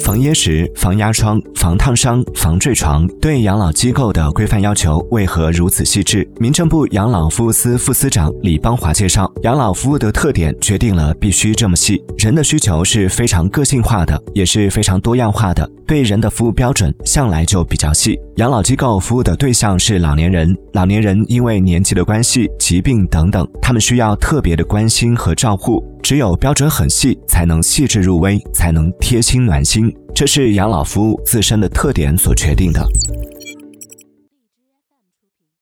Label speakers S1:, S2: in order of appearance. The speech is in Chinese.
S1: 防噎食、防压疮、防烫伤、防坠床，对养老机构的规范要求为何如此细致？民政部养老服务司副司长李邦华介绍，养老服务的特点决定了必须这么细。人的需求是非常个性化的，也是非常多样化的，对人的服务标准向来就比较细。养老机构服务的对象是老年人，老年人因为年纪的关系、疾病等等，他们需要特别的关心和照顾。只有标准很细，才能细致入微，才能贴心暖心。这是养老服务自身的特点所决定的。